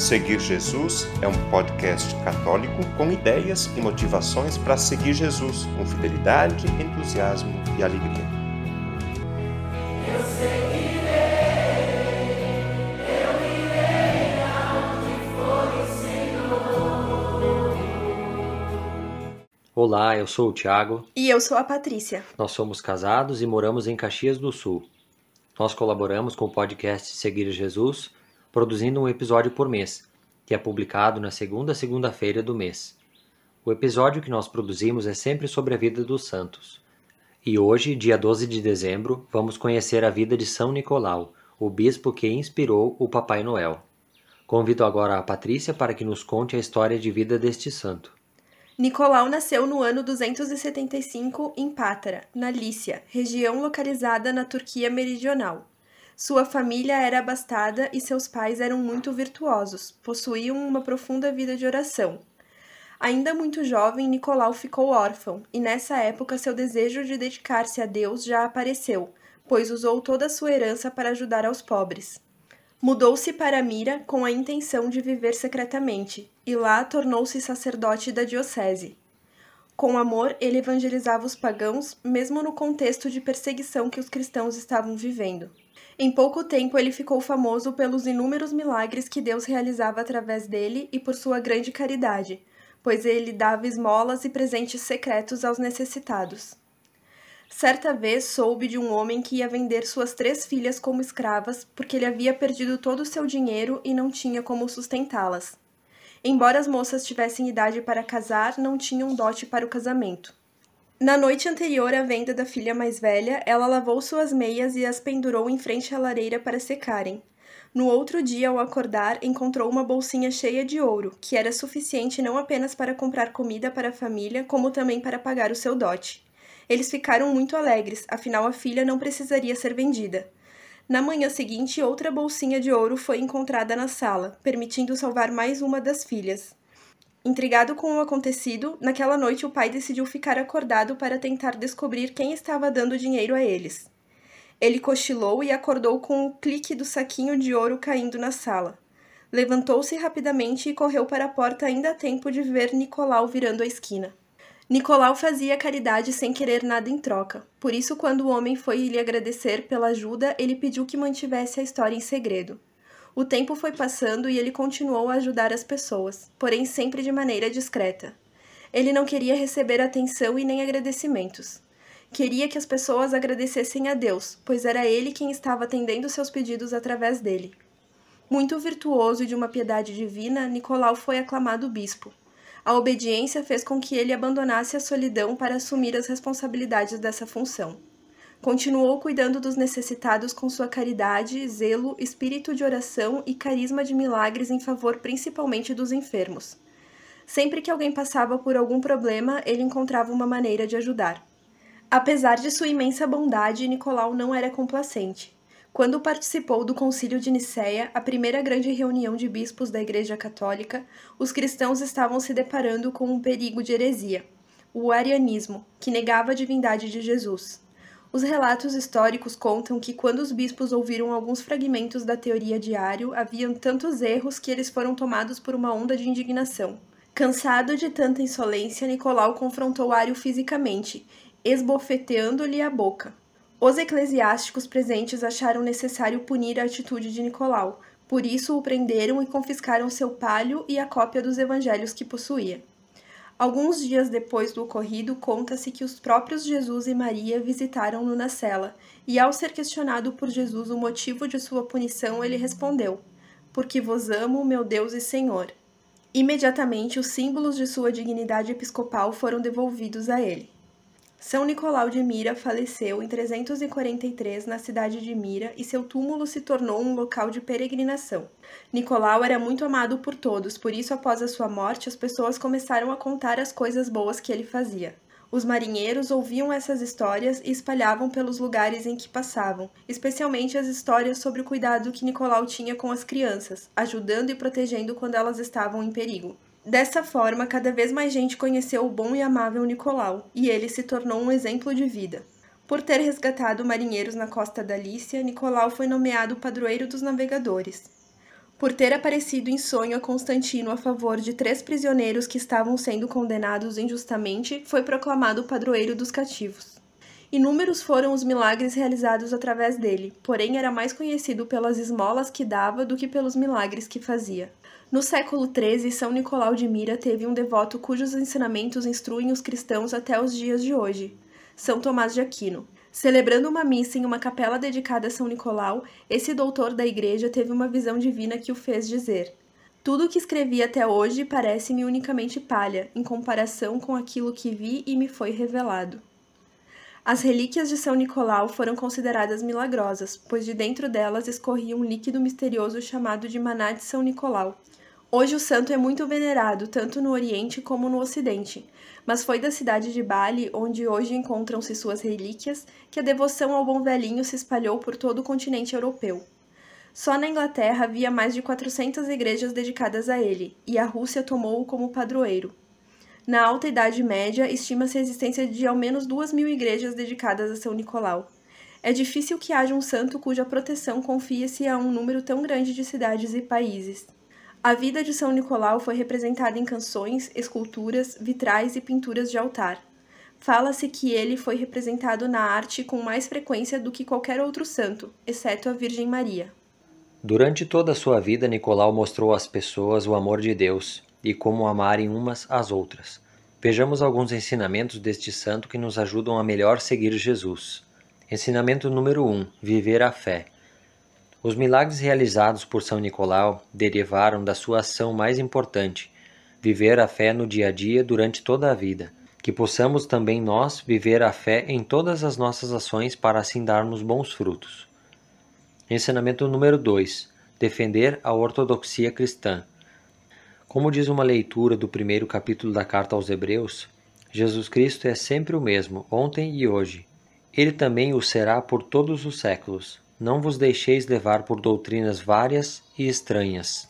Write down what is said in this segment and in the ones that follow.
Seguir Jesus é um podcast católico com ideias e motivações para seguir Jesus com fidelidade, entusiasmo e alegria. Eu seguirei, eu irei aonde for o Senhor. Olá, eu sou o Thiago. E eu sou a Patrícia. Nós somos casados e moramos em Caxias do Sul. Nós colaboramos com o podcast Seguir Jesus produzindo um episódio por mês, que é publicado na segunda segunda-feira do mês. O episódio que nós produzimos é sempre sobre a vida dos santos. E hoje, dia 12 de dezembro, vamos conhecer a vida de São Nicolau, o bispo que inspirou o Papai Noel. Convido agora a Patrícia para que nos conte a história de vida deste santo. Nicolau nasceu no ano 275 em Pátara, na Lícia, região localizada na Turquia meridional. Sua família era abastada e seus pais eram muito virtuosos, possuíam uma profunda vida de oração. Ainda muito jovem, Nicolau ficou órfão, e nessa época seu desejo de dedicar-se a Deus já apareceu, pois usou toda a sua herança para ajudar aos pobres. Mudou-se para Mira com a intenção de viver secretamente, e lá tornou-se sacerdote da diocese. Com amor, ele evangelizava os pagãos, mesmo no contexto de perseguição que os cristãos estavam vivendo. Em pouco tempo, ele ficou famoso pelos inúmeros milagres que Deus realizava através dele e por sua grande caridade, pois ele dava esmolas e presentes secretos aos necessitados. Certa vez soube de um homem que ia vender suas três filhas como escravas porque ele havia perdido todo o seu dinheiro e não tinha como sustentá-las. Embora as moças tivessem idade para casar, não tinham dote para o casamento. Na noite anterior à venda da filha mais velha, ela lavou suas meias e as pendurou em frente à lareira para secarem. No outro dia, ao acordar, encontrou uma bolsinha cheia de ouro, que era suficiente não apenas para comprar comida para a família, como também para pagar o seu dote. Eles ficaram muito alegres, afinal a filha não precisaria ser vendida. Na manhã seguinte, outra bolsinha de ouro foi encontrada na sala, permitindo salvar mais uma das filhas. Intrigado com o acontecido, naquela noite o pai decidiu ficar acordado para tentar descobrir quem estava dando dinheiro a eles. Ele cochilou e acordou com o clique do saquinho de ouro caindo na sala. Levantou-se rapidamente e correu para a porta ainda a tempo de ver Nicolau virando a esquina. Nicolau fazia caridade sem querer nada em troca. Por isso, quando o homem foi lhe agradecer pela ajuda, ele pediu que mantivesse a história em segredo. O tempo foi passando e ele continuou a ajudar as pessoas, porém sempre de maneira discreta. Ele não queria receber atenção e nem agradecimentos. Queria que as pessoas agradecessem a Deus, pois era ele quem estava atendendo seus pedidos através dele. Muito virtuoso e de uma piedade divina, Nicolau foi aclamado bispo. A obediência fez com que ele abandonasse a solidão para assumir as responsabilidades dessa função. Continuou cuidando dos necessitados com sua caridade, zelo, espírito de oração e carisma de milagres em favor principalmente dos enfermos. Sempre que alguém passava por algum problema, ele encontrava uma maneira de ajudar. Apesar de sua imensa bondade, Nicolau não era complacente. Quando participou do Concílio de Nicéia, a primeira grande reunião de bispos da Igreja Católica, os cristãos estavam se deparando com um perigo de heresia, o arianismo, que negava a divindade de Jesus. Os relatos históricos contam que quando os bispos ouviram alguns fragmentos da teoria de Ario, haviam tantos erros que eles foram tomados por uma onda de indignação. Cansado de tanta insolência, Nicolau confrontou Ario fisicamente, esbofeteando-lhe a boca. Os eclesiásticos presentes acharam necessário punir a atitude de Nicolau, por isso o prenderam e confiscaram seu palio e a cópia dos evangelhos que possuía. Alguns dias depois do ocorrido, conta-se que os próprios Jesus e Maria visitaram-no na cela, e ao ser questionado por Jesus o motivo de sua punição, ele respondeu: Porque vos amo, meu Deus e Senhor. Imediatamente, os símbolos de sua dignidade episcopal foram devolvidos a ele. São Nicolau de Mira faleceu em 343 na cidade de Mira e seu túmulo se tornou um local de peregrinação. Nicolau era muito amado por todos, por isso, após a sua morte, as pessoas começaram a contar as coisas boas que ele fazia. Os marinheiros ouviam essas histórias e espalhavam pelos lugares em que passavam, especialmente as histórias sobre o cuidado que Nicolau tinha com as crianças, ajudando e protegendo quando elas estavam em perigo. Dessa forma, cada vez mais gente conheceu o bom e amável Nicolau, e ele se tornou um exemplo de vida. Por ter resgatado marinheiros na costa da Lícia, Nicolau foi nomeado padroeiro dos navegadores. por ter aparecido em sonho a Constantino a favor de três prisioneiros que estavam sendo condenados injustamente, foi proclamado padroeiro dos cativos. Inúmeros foram os milagres realizados através dele, porém era mais conhecido pelas esmolas que dava do que pelos milagres que fazia. No século XIII, São Nicolau de Mira teve um devoto cujos ensinamentos instruem os cristãos até os dias de hoje, São Tomás de Aquino. Celebrando uma missa em uma capela dedicada a São Nicolau, esse doutor da igreja teve uma visão divina que o fez dizer: Tudo o que escrevi até hoje parece-me unicamente palha, em comparação com aquilo que vi e me foi revelado. As relíquias de São Nicolau foram consideradas milagrosas, pois de dentro delas escorria um líquido misterioso chamado de maná de São Nicolau. Hoje o santo é muito venerado, tanto no Oriente como no Ocidente, mas foi da cidade de Bali, onde hoje encontram-se suas relíquias, que a devoção ao bom velhinho se espalhou por todo o continente europeu. Só na Inglaterra havia mais de 400 igrejas dedicadas a ele, e a Rússia tomou-o como padroeiro. Na Alta Idade Média, estima-se a existência de ao menos duas mil igrejas dedicadas a São Nicolau. É difícil que haja um santo cuja proteção confie-se a um número tão grande de cidades e países. A vida de São Nicolau foi representada em canções, esculturas, vitrais e pinturas de altar. Fala-se que ele foi representado na arte com mais frequência do que qualquer outro santo, exceto a Virgem Maria. Durante toda a sua vida, Nicolau mostrou às pessoas o amor de Deus e como amarem umas às outras. Vejamos alguns ensinamentos deste santo que nos ajudam a melhor seguir Jesus. Ensinamento número 1: Viver a fé. Os milagres realizados por São Nicolau derivaram da sua ação mais importante, viver a fé no dia a dia durante toda a vida. Que possamos também nós viver a fé em todas as nossas ações para assim darmos bons frutos. Ensinamento número 2: Defender a ortodoxia cristã. Como diz uma leitura do primeiro capítulo da carta aos Hebreus, Jesus Cristo é sempre o mesmo, ontem e hoje. Ele também o será por todos os séculos. Não vos deixeis levar por doutrinas várias e estranhas.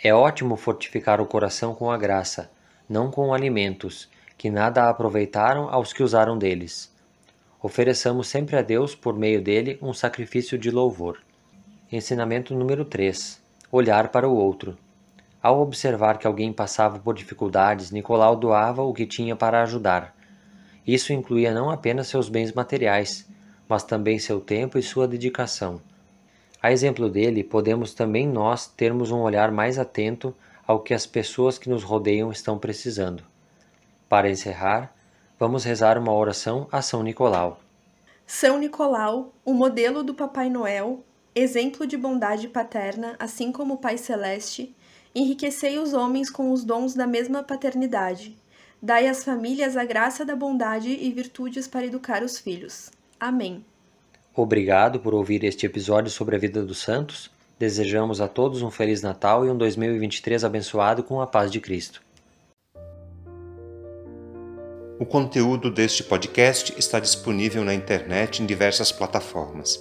É ótimo fortificar o coração com a graça, não com alimentos, que nada aproveitaram aos que usaram deles. Ofereçamos sempre a Deus, por meio dele, um sacrifício de louvor. Ensinamento número 3: Olhar para o outro. Ao observar que alguém passava por dificuldades, Nicolau doava o que tinha para ajudar. Isso incluía não apenas seus bens materiais, mas também seu tempo e sua dedicação. A exemplo dele, podemos também nós termos um olhar mais atento ao que as pessoas que nos rodeiam estão precisando. Para encerrar, vamos rezar uma oração a São Nicolau. São Nicolau, o modelo do Papai Noel, exemplo de bondade paterna, assim como o Pai Celeste, Enriquecei os homens com os dons da mesma paternidade. Dai às famílias a graça da bondade e virtudes para educar os filhos. Amém. Obrigado por ouvir este episódio sobre a vida dos santos. Desejamos a todos um Feliz Natal e um 2023 abençoado com a paz de Cristo. O conteúdo deste podcast está disponível na internet em diversas plataformas.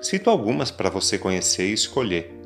Cito algumas para você conhecer e escolher.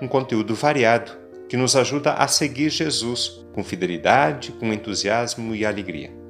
um conteúdo variado que nos ajuda a seguir Jesus com fidelidade, com entusiasmo e alegria.